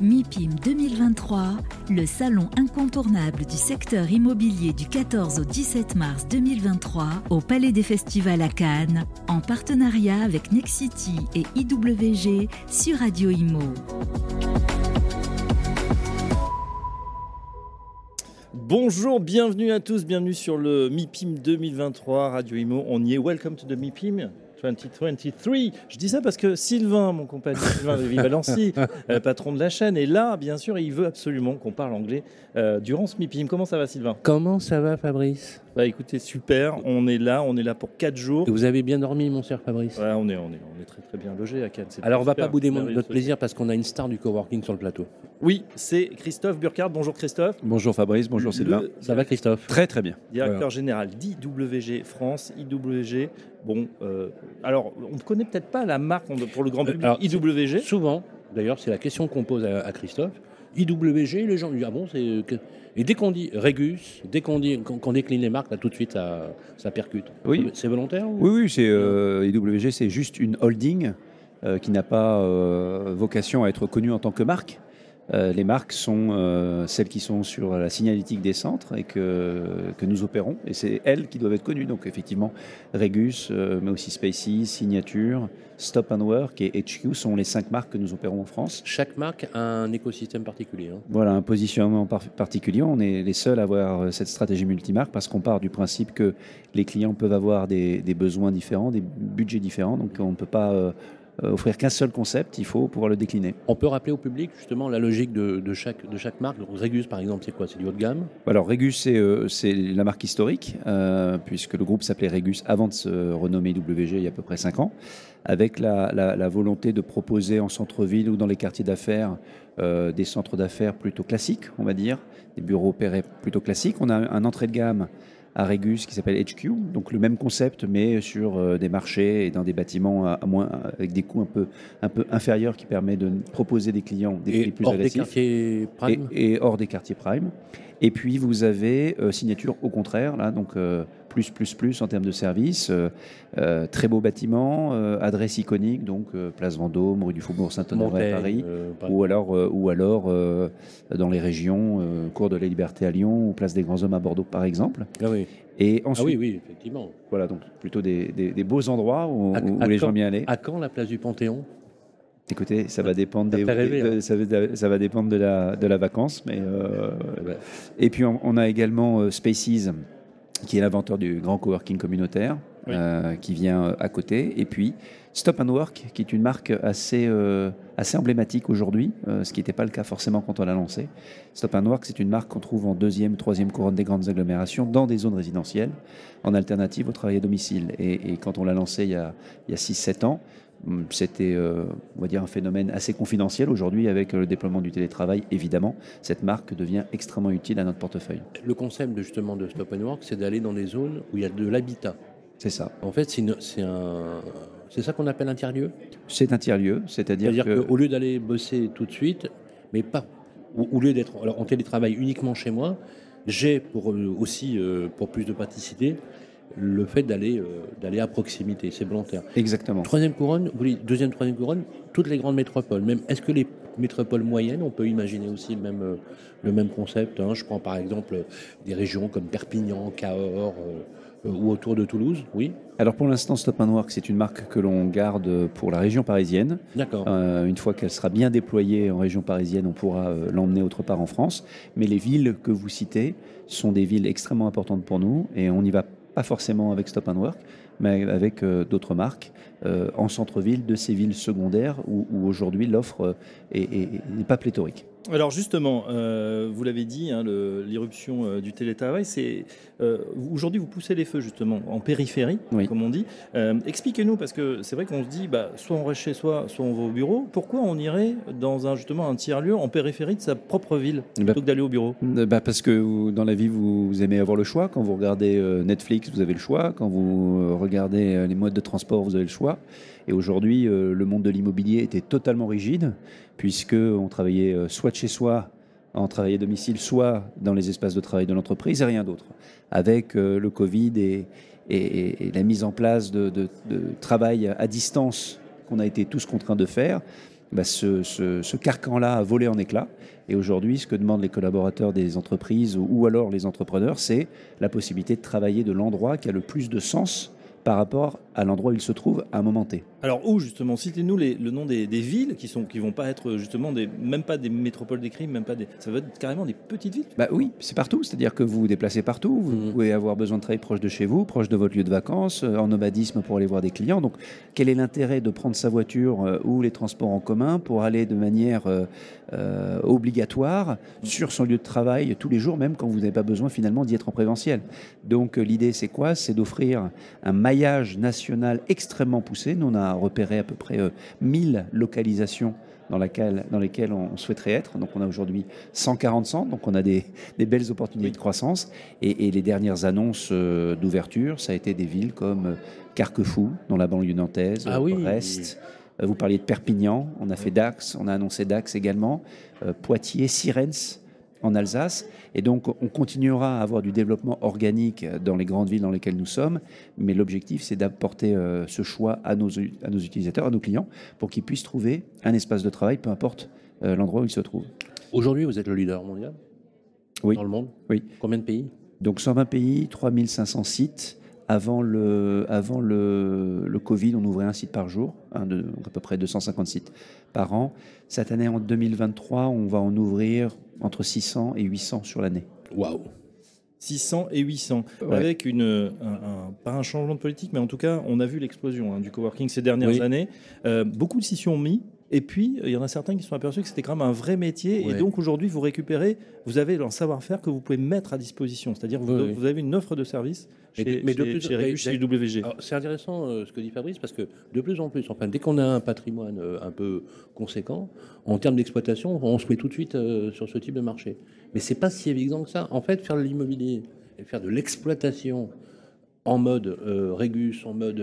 MIPIM 2023, le salon incontournable du secteur immobilier du 14 au 17 mars 2023 au Palais des Festivals à Cannes, en partenariat avec Nexity et IWG sur Radio Imo. Bonjour, bienvenue à tous, bienvenue sur le MIPIM 2023 Radio Imo. On y est, welcome to the MIPIM 2023. Je dis ça parce que Sylvain, mon compagnon Sylvain de Vivalancy, euh, patron de la chaîne, est là, bien sûr, et il veut absolument qu'on parle anglais euh, durant ce MIPIM. Comment ça va, Sylvain? Comment ça va, Fabrice? Bah écoutez, super, on est là, on est là pour 4 jours. Vous avez bien dormi, mon cher Fabrice? Ouais, on est, on, est, on est très très bien logé à Cannes. Alors, on va pas bouder notre plaisir parce qu'on a une star du coworking sur le plateau. Oui, c'est Christophe Burkhardt. Bonjour Christophe. Bonjour Fabrice, bonjour Sylvain. Ça va Christophe? Très très bien. Directeur général d'IWG France, IWG. Bon, euh, alors on ne connaît peut-être pas la marque pour le grand public. Alors, IWG. Souvent, d'ailleurs, c'est la question qu'on pose à, Christophe. IWG, les gens disent ah bon, c'est et dès qu'on dit Régus, dès qu'on dit qu'on décline les marques, là tout de suite ça, ça percute. Oui. C'est volontaire Oui, oui, c'est euh, IWG, c'est juste une holding euh, qui n'a pas vocation à être connue en tant que marque. Euh, les marques sont euh, celles qui sont sur la signalétique des centres et que, que nous opérons. Et c'est elles qui doivent être connues. Donc effectivement, Regus, euh, mais aussi Spaces, Signature, Stop and Work et HQ sont les cinq marques que nous opérons en France. Chaque marque a un écosystème particulier. Hein. Voilà, un positionnement particulier. On est les seuls à avoir cette stratégie multimarque parce qu'on part du principe que les clients peuvent avoir des, des besoins différents, des budgets différents. Donc on ne peut pas offrir qu'un seul concept, il faut pouvoir le décliner. On peut rappeler au public justement la logique de, chaque, de chaque marque. Regus par exemple, c'est quoi? C'est du haut de gamme? Alors Regus, c'est euh, la marque historique, euh, puisque le groupe s'appelait Regus avant de se renommer WG il y a à peu près 5 ans, avec la, volonté de proposer en centre-ville ou dans les quartiers d'affaires des centres d'affaires plutôt classiques, on va dire, des bureaux opérés plutôt classiques. On a un entrée de gamme à Régus qui s'appelle HQ, donc le même concept mais sur euh, des marchés et dans des bâtiments à, moins, avec des coûts un peu, un peu inférieurs qui permet de proposer des clients des prix plus quartiers prime. Et, hors des quartiers prime. Et puis vous avez euh, signature au contraire, là, donc euh, plus, plus, plus en termes de services. Euh, très beau bâtiment, adresse iconique, donc place Vendôme, rue du Faubourg Saint-Honoré à Paris, ou alors, ou alors dans les régions, Cours de la Liberté à Lyon ou place des Grands Hommes à Bordeaux, par exemple. Ah oui. Et ensuite, ah oui, oui, effectivement. Voilà, donc plutôt des, des, beaux endroits où, les gens bien aller. À quand la place du Panthéon? Écoutez, ça va dépendre des, hein. ça, va, dépendre de la, de la vacance, mais et puis on, a également Spaces qui est l'inventeur du grand coworking communautaire, euh, qui vient euh, à côté. Et puis Stop and Work, qui est une marque assez, euh, assez emblématique aujourd'hui, ce qui n'était pas le cas forcément quand on l'a lancé. Stop and Work, c'est une marque qu'on trouve en deuxième, troisième couronne des grandes agglomérations, dans des zones résidentielles, en alternative au travail à domicile. Et, quand on l'a lancé il y a, il y a 6-7 ans, c'était, euh, on va dire, un phénomène assez confidentiel. Aujourd'hui, avec le déploiement du télétravail, évidemment, cette marque devient extrêmement utile à notre portefeuille. Le concept de, justement de Stop and Work, c'est d'aller dans des zones où il y a de l'habitat. C'est ça. En fait, c'est un, c'est ça qu'on appelle un tiers-lieu? C'est un tiers-lieu, c'est-à-dire c'est-à-dire qu'au lieu d'aller bosser tout de suite, mais pas au lieu d'être en télétravail uniquement chez moi, j'ai pour euh, aussi euh, pour plus de praticité le fait d'aller euh, d'aller à proximité, c'est volontaire. Exactement. Troisième couronne, deuxième, troisième couronne, toutes les grandes métropoles. Même, est-ce que les métropoles moyennes, on peut imaginer aussi le même, euh, le même concept hein? Je prends par exemple des régions comme Perpignan, Cahors euh, ou autour de Toulouse, oui? Alors pour l'instant, Stop Work, c'est une marque que l'on garde pour la région parisienne. D'accord. une fois qu'elle sera bien déployée en région parisienne, on pourra l'emmener autre part en France. Mais les villes que vous citez sont des villes extrêmement importantes pour nous et on y va pas forcément avec Stop and Work, mais avec euh, d'autres marques euh, en centre-ville de ces villes secondaires où, aujourd'hui l'offre n'est pas pléthorique. Alors justement, euh, vous l'avez dit, hein, l'irruption euh, du télétravail, c'est euh, aujourd'hui vous poussez les feux justement en périphérie, comme on dit. Expliquez-nous parce que c'est vrai qu'on se dit, bah, soit on reste chez soi, soit on va au bureau. Pourquoi on irait dans un justement un tiers lieu en périphérie de sa propre ville bah, plutôt que d'aller au bureau? bah, parce que dans la vie vous, aimez avoir le choix. Quand vous regardez Netflix, vous avez le choix. Quand vous regardez les modes de transport, vous avez le choix. Et aujourd'hui, le monde de l'immobilier était totalement rigide puisqu'on travaillait euh, soit de chez soi, en travail à domicile, soit dans les espaces de travail de l'entreprise et rien d'autre. Avec euh, le Covid et, la mise en place de, travail à distance qu'on a été tous contraints de faire, bah, ce, carcan-là a volé en éclats. Et aujourd'hui, ce que demandent les collaborateurs des entreprises ou alors les entrepreneurs, c'est la possibilité de travailler de l'endroit qui a le plus de sens par rapport à l'endroit où il se trouve à un moment T. Alors où justement Citez-nous le nom des, villes qui sont qui vont pas être justement des, même pas des métropoles des crimes, même pas des, ça va être carrément des petites villes. Bah oui, c'est partout. C'est-à-dire que vous vous déplacez partout. Vous mmh. pouvez avoir besoin de travailler proche de chez vous, proche de votre lieu de vacances, euh, en nomadisme pour aller voir des clients. Donc quel est l'intérêt de prendre sa voiture euh, ou les transports en commun pour aller de manière euh, obligatoire sur son lieu de travail tous les jours, même quand vous n'avez pas besoin finalement d'y être en présentiel? Donc l'idée c'est quoi? C'est d'offrir un maillage national extrêmement poussé. Nous on a repéré à peu près 1000 euh, localisations dans, laquelle, dans lesquelles on souhaiterait être. Donc on a aujourd'hui 140 centres, donc on a des, belles opportunités de croissance. Et, les dernières annonces euh, d'ouverture, ça a été des villes comme euh, Carquefou, dans la banlieue nantaise, ah Brest. Vous parliez de Perpignan, on a fait Dax, on a annoncé Dax également, Poitiers, Sirens, en Alsace. Et donc, on continuera à avoir du développement organique dans les grandes villes dans lesquelles nous sommes. Mais l'objectif, c'est d'apporter euh, ce choix à nos, à nos utilisateurs, à nos clients, pour qu'ils puissent trouver un espace de travail, peu importe euh, l'endroit où ils se trouvent. Aujourd'hui, vous êtes le leader mondial oui. dans le monde Oui. Combien de pays? Donc, 120 pays, 3500 sites. Avant le, avant le, le, Covid, on ouvrait un site par jour, de, à peu près 250 sites par an. Cette année, en 2023, on va en ouvrir entre 600 et 800 sur l'année. Waouh 600 et 800, avec une, un, pas un changement de politique, mais en tout cas, on a vu l'explosion hein, du coworking ces dernières années. Euh, beaucoup de ont mis, et puis, il y en a certains qui sont aperçus que c'était quand même un vrai métier. Et donc, aujourd'hui, vous récupérez, vous avez un savoir-faire que vous pouvez mettre à disposition. C'est-à-dire, vous, vous, avez une offre de service chez, mais de plus, chez, UWG. C'est intéressant euh, ce que dit Fabrice, parce que de plus en plus, enfin, dès qu'on a un patrimoine euh, un peu conséquent, en termes d'exploitation, on se met tout de suite euh, sur ce type de marché. Mais c'est pas si évident que ça. En fait, faire de l'immobilier et faire de l'exploitation en mode Régus, en mode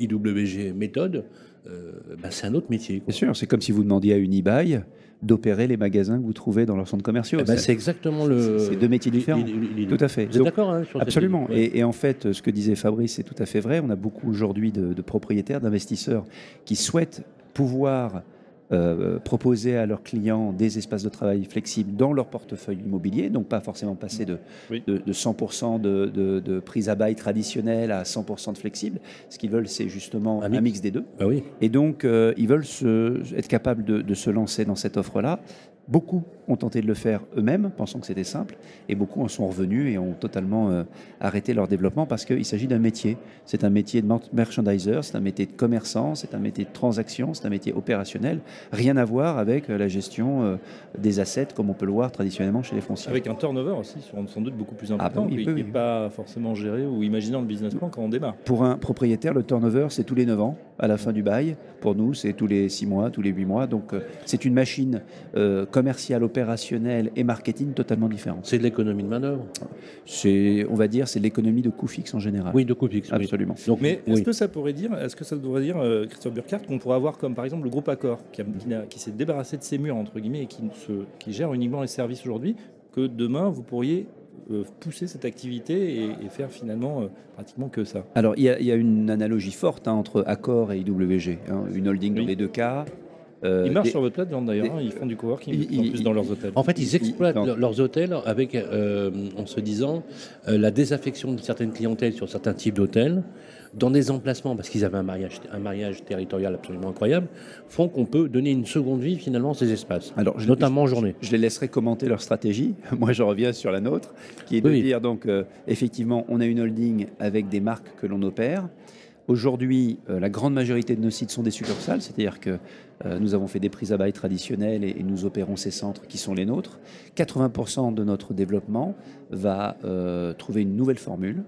IWG méthode, bah, c'est un autre métier. Bien sûr, c'est comme si vous demandiez à une eBay d'opérer les magasins que vous trouvez dans leurs centres commerciaux. Eh ben, c'est exactement le. C'est deux métiers différents. tout à fait. Vous êtes d'accord hein, Absolument. Et, en fait, ce que disait Fabrice, c'est tout à fait vrai. On a beaucoup aujourd'hui de propriétaires, d'investisseurs qui souhaitent pouvoir euh, proposer à leurs clients des espaces de travail flexibles dans leur portefeuille immobilier, donc pas forcément passer de, de, 100% de, de, prise à bail traditionnelle à 100% de flexible. Ce qu'ils veulent, c'est justement un, mix. des deux. Ah oui. Et donc, euh, ils veulent se, être capables de, se lancer dans cette offre-là Beaucoup ont tenté de le faire eux-mêmes, pensant que c'était simple, et beaucoup en sont revenus et ont totalement euh, arrêté leur développement parce qu'il s'agit d'un métier. C'est un métier de merchandiser, c'est un métier de commerçant, c'est un métier de transaction, c'est un métier opérationnel. Rien à voir avec euh, la gestion euh, des assets comme on peut le voir traditionnellement chez les fonciers. Avec un turnover aussi, sans doute beaucoup plus important, ah bah qui n'est pas forcément géré ou imaginé dans le business plan quand on démarre. Pour un propriétaire, le turnover, c'est tous les 9 ans à la fin du bail. Pour nous, c'est tous les 6 mois, tous les 8 mois. Donc c'est une machine commercial, opérationnel et marketing totalement différent. C'est de l'économie de manœuvre C'est, on va dire, c'est l'économie de coûts fixes en général. Oui, de coûts fixes. Absolument. Donc, mais est-ce que ça pourrait dire, est-ce que ça devrait dire, euh, Christophe Burkhardt, qu'on pourrait avoir comme par exemple le groupe Accor, qui, qui, s'est débarrassé de ses murs, entre guillemets, et qui, se, qui gère uniquement les services aujourd'hui, que demain vous pourriez euh, pousser cette activité et, faire finalement euh, pratiquement que ça. Alors il y, a une analogie forte hein, entre Accor et IWG, hein, une holding dans les deux cas, euh, ils marchent sur votre plateforme d'ailleurs, hein, ils font du coworking en plus dans leurs hôtels. En fait, ils exploitent leurs hôtels avec, euh, en se disant, euh, la désaffection de certaines clientèles sur certains types d'hôtels, dans des emplacements, parce qu'ils avaient un mariage, un mariage territorial absolument incroyable, font qu'on peut donner une seconde vie finalement à ces espaces, Alors, notamment en journée. Je les laisserai commenter leur stratégie. Moi, je reviens sur la nôtre, qui est de dire donc, effectivement, on a une holding avec des marques que l'on opère. Aujourd'hui, la grande majorité de nos sites sont des succursales, c'est-à-dire que euh, nous avons fait des prises à bail traditionnelles et, nous opérons ces centres qui sont les nôtres. 80% de notre développement va euh, trouver une nouvelle formule,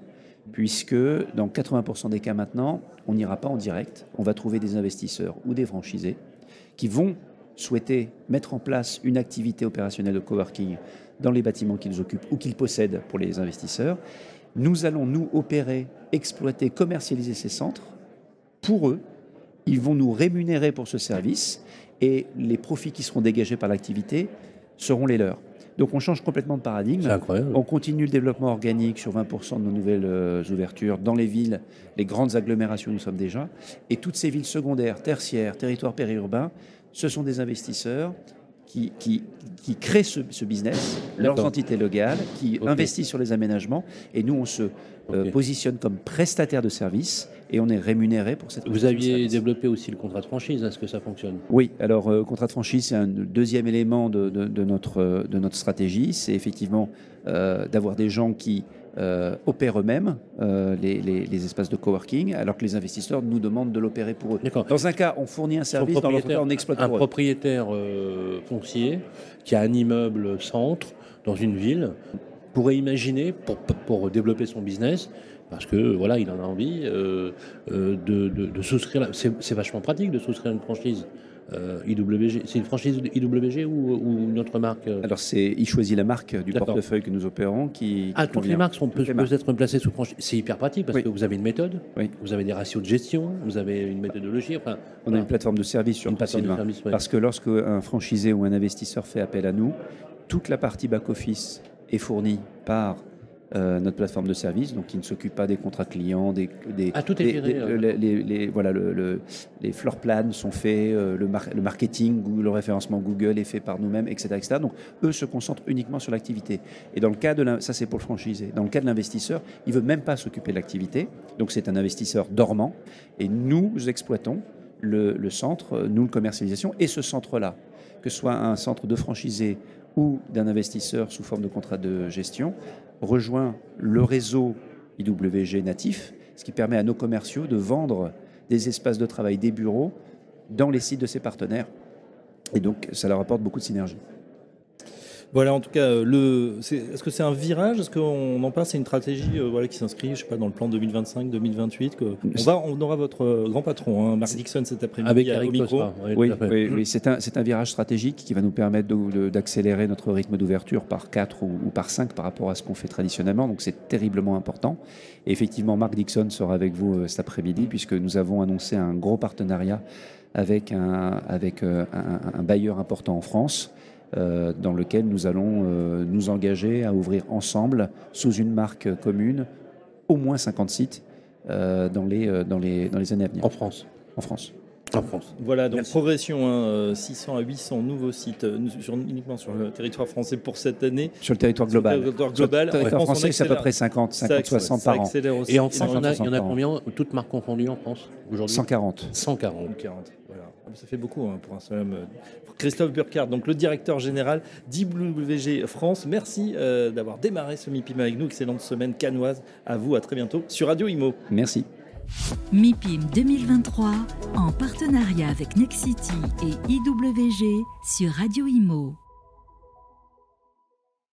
puisque dans 80% des cas maintenant, on n'ira pas en direct. On va trouver des investisseurs ou des franchisés qui vont souhaiter mettre en place une activité opérationnelle de coworking dans les bâtiments qu'ils occupent ou qu'ils possèdent pour les investisseurs. Nous allons nous opérer, exploiter, commercialiser ces centres pour eux ils vont nous rémunérer pour ce service et les profits qui seront dégagés par l'activité seront les leurs. Donc on change complètement de paradigme. On continue le développement organique sur 20% de nos nouvelles euh, ouvertures dans les villes, les grandes agglomérations où nous sommes déjà. Et toutes ces villes secondaires, tertiaires, territoires périurbains ce sont des investisseurs qui, qui, qui créent ce, business, leurs entités locales, qui investissent sur les aménagements, et nous, on se euh, positionne comme prestataire de services et on est rémunéré pour cette Vous aviez développé aussi le contrat de franchise, est-ce que ça fonctionne. Oui, alors euh, contrat de franchise, c'est un deuxième élément de, de, notre, de notre stratégie, c'est effectivement euh, d'avoir des gens qui opèrent eux-mêmes les, les, espaces de coworking, alors que les investisseurs nous demandent de l'opérer pour eux. Dans un cas, on fournit un service, dans l'autre cas, on exploite Un propriétaire foncier qui a un immeuble centre dans une ville pourrait imaginer pour, pour développer son business parce que voilà, il en a envie euh, euh, de, de, souscrire. C'est vachement pratique de souscrire une franchise. Euh, IWG, c'est une franchise IWG ou, ou une autre marque Alors c'est, il choisit la marque du portefeuille que nous opérons qui. Ah, toutes les marques sont peut, être placées sous franchise. C'est hyper pratique parce que vous avez une méthode, oui. vous avez des ratios de gestion, vous avez une méthodologie. Enfin, on a une plateforme de service sur une plateforme de service, Parce que lorsque un franchisé ou un investisseur fait appel à nous, toute la partie back office est fourni par euh, notre plateforme de service, donc qui ne s'occupe pas des contrats clients, des, des, ah, tout est géré, euh. les, voilà, le, les floor plans sont faits, euh, le, le, marketing, le référencement Google est fait par nous-mêmes, etc., etc. Donc eux se concentrent uniquement sur l'activité. Et dans le cas de ça c'est pour le franchisé. Dans le cas de l'investisseur, il veut même pas s'occuper de l'activité, donc c'est un investisseur dormant. Et nous exploitons le, le centre, nous le commercialisation, et ce centre-là, que ce soit un centre de franchisé ou d'un investisseur sous forme de contrat de gestion rejoint le réseau IWG natif, ce qui permet à nos commerciaux de vendre des espaces de travail, des bureaux dans les sites de ses partenaires. Et donc, ça leur apporte beaucoup de synergie. Voilà, en tout cas, euh, le, est-ce que c'est un virage? Est-ce qu'on en passe C'est une stratégie euh, voilà, qui s'inscrit, je sais pas, dans le plan 2025-2028 que on, va, on aura votre euh, grand patron, hein, Marc Dixon, cet après-midi avec Eric micro. Oui, oui, c'est un, un, virage stratégique qui va nous permettre d'accélérer notre rythme d'ouverture par 4 ou, par 5 par rapport à ce qu'on fait traditionnellement. Donc c'est terriblement important. Et effectivement, Marc Dixon sera avec vous cet après-midi puisque nous avons annoncé un gros partenariat avec un, avec un, un bailleur important en France dans lequel nous allons euh, nous engager à ouvrir ensemble, sous une marque commune, au moins 50 sites euh, dans, les, dans, les, dans les années à venir. En France En France. En France. Voilà, donc progression, 600 hein, à 800 nouveaux sites uniquement sur le territoire français pour cette année. Sur le territoire global. Sur le territoire global. le territoire français, c'est à peu près 50, 50 60 par an. Et en France, il y en a, combien, toutes marques confondues en France aujourd'hui? 140. 140. 140. Ça fait beaucoup hein, pour un seul homme. Christophe Burkhardt, donc le directeur général d'IWG France. Merci euh, d'avoir démarré ce MIPIM avec nous. Excellente semaine canoise à vous. À très bientôt sur Radio Imo. Merci. MIPIM 2023 en partenariat avec Nexity et IWG sur Radio Imo.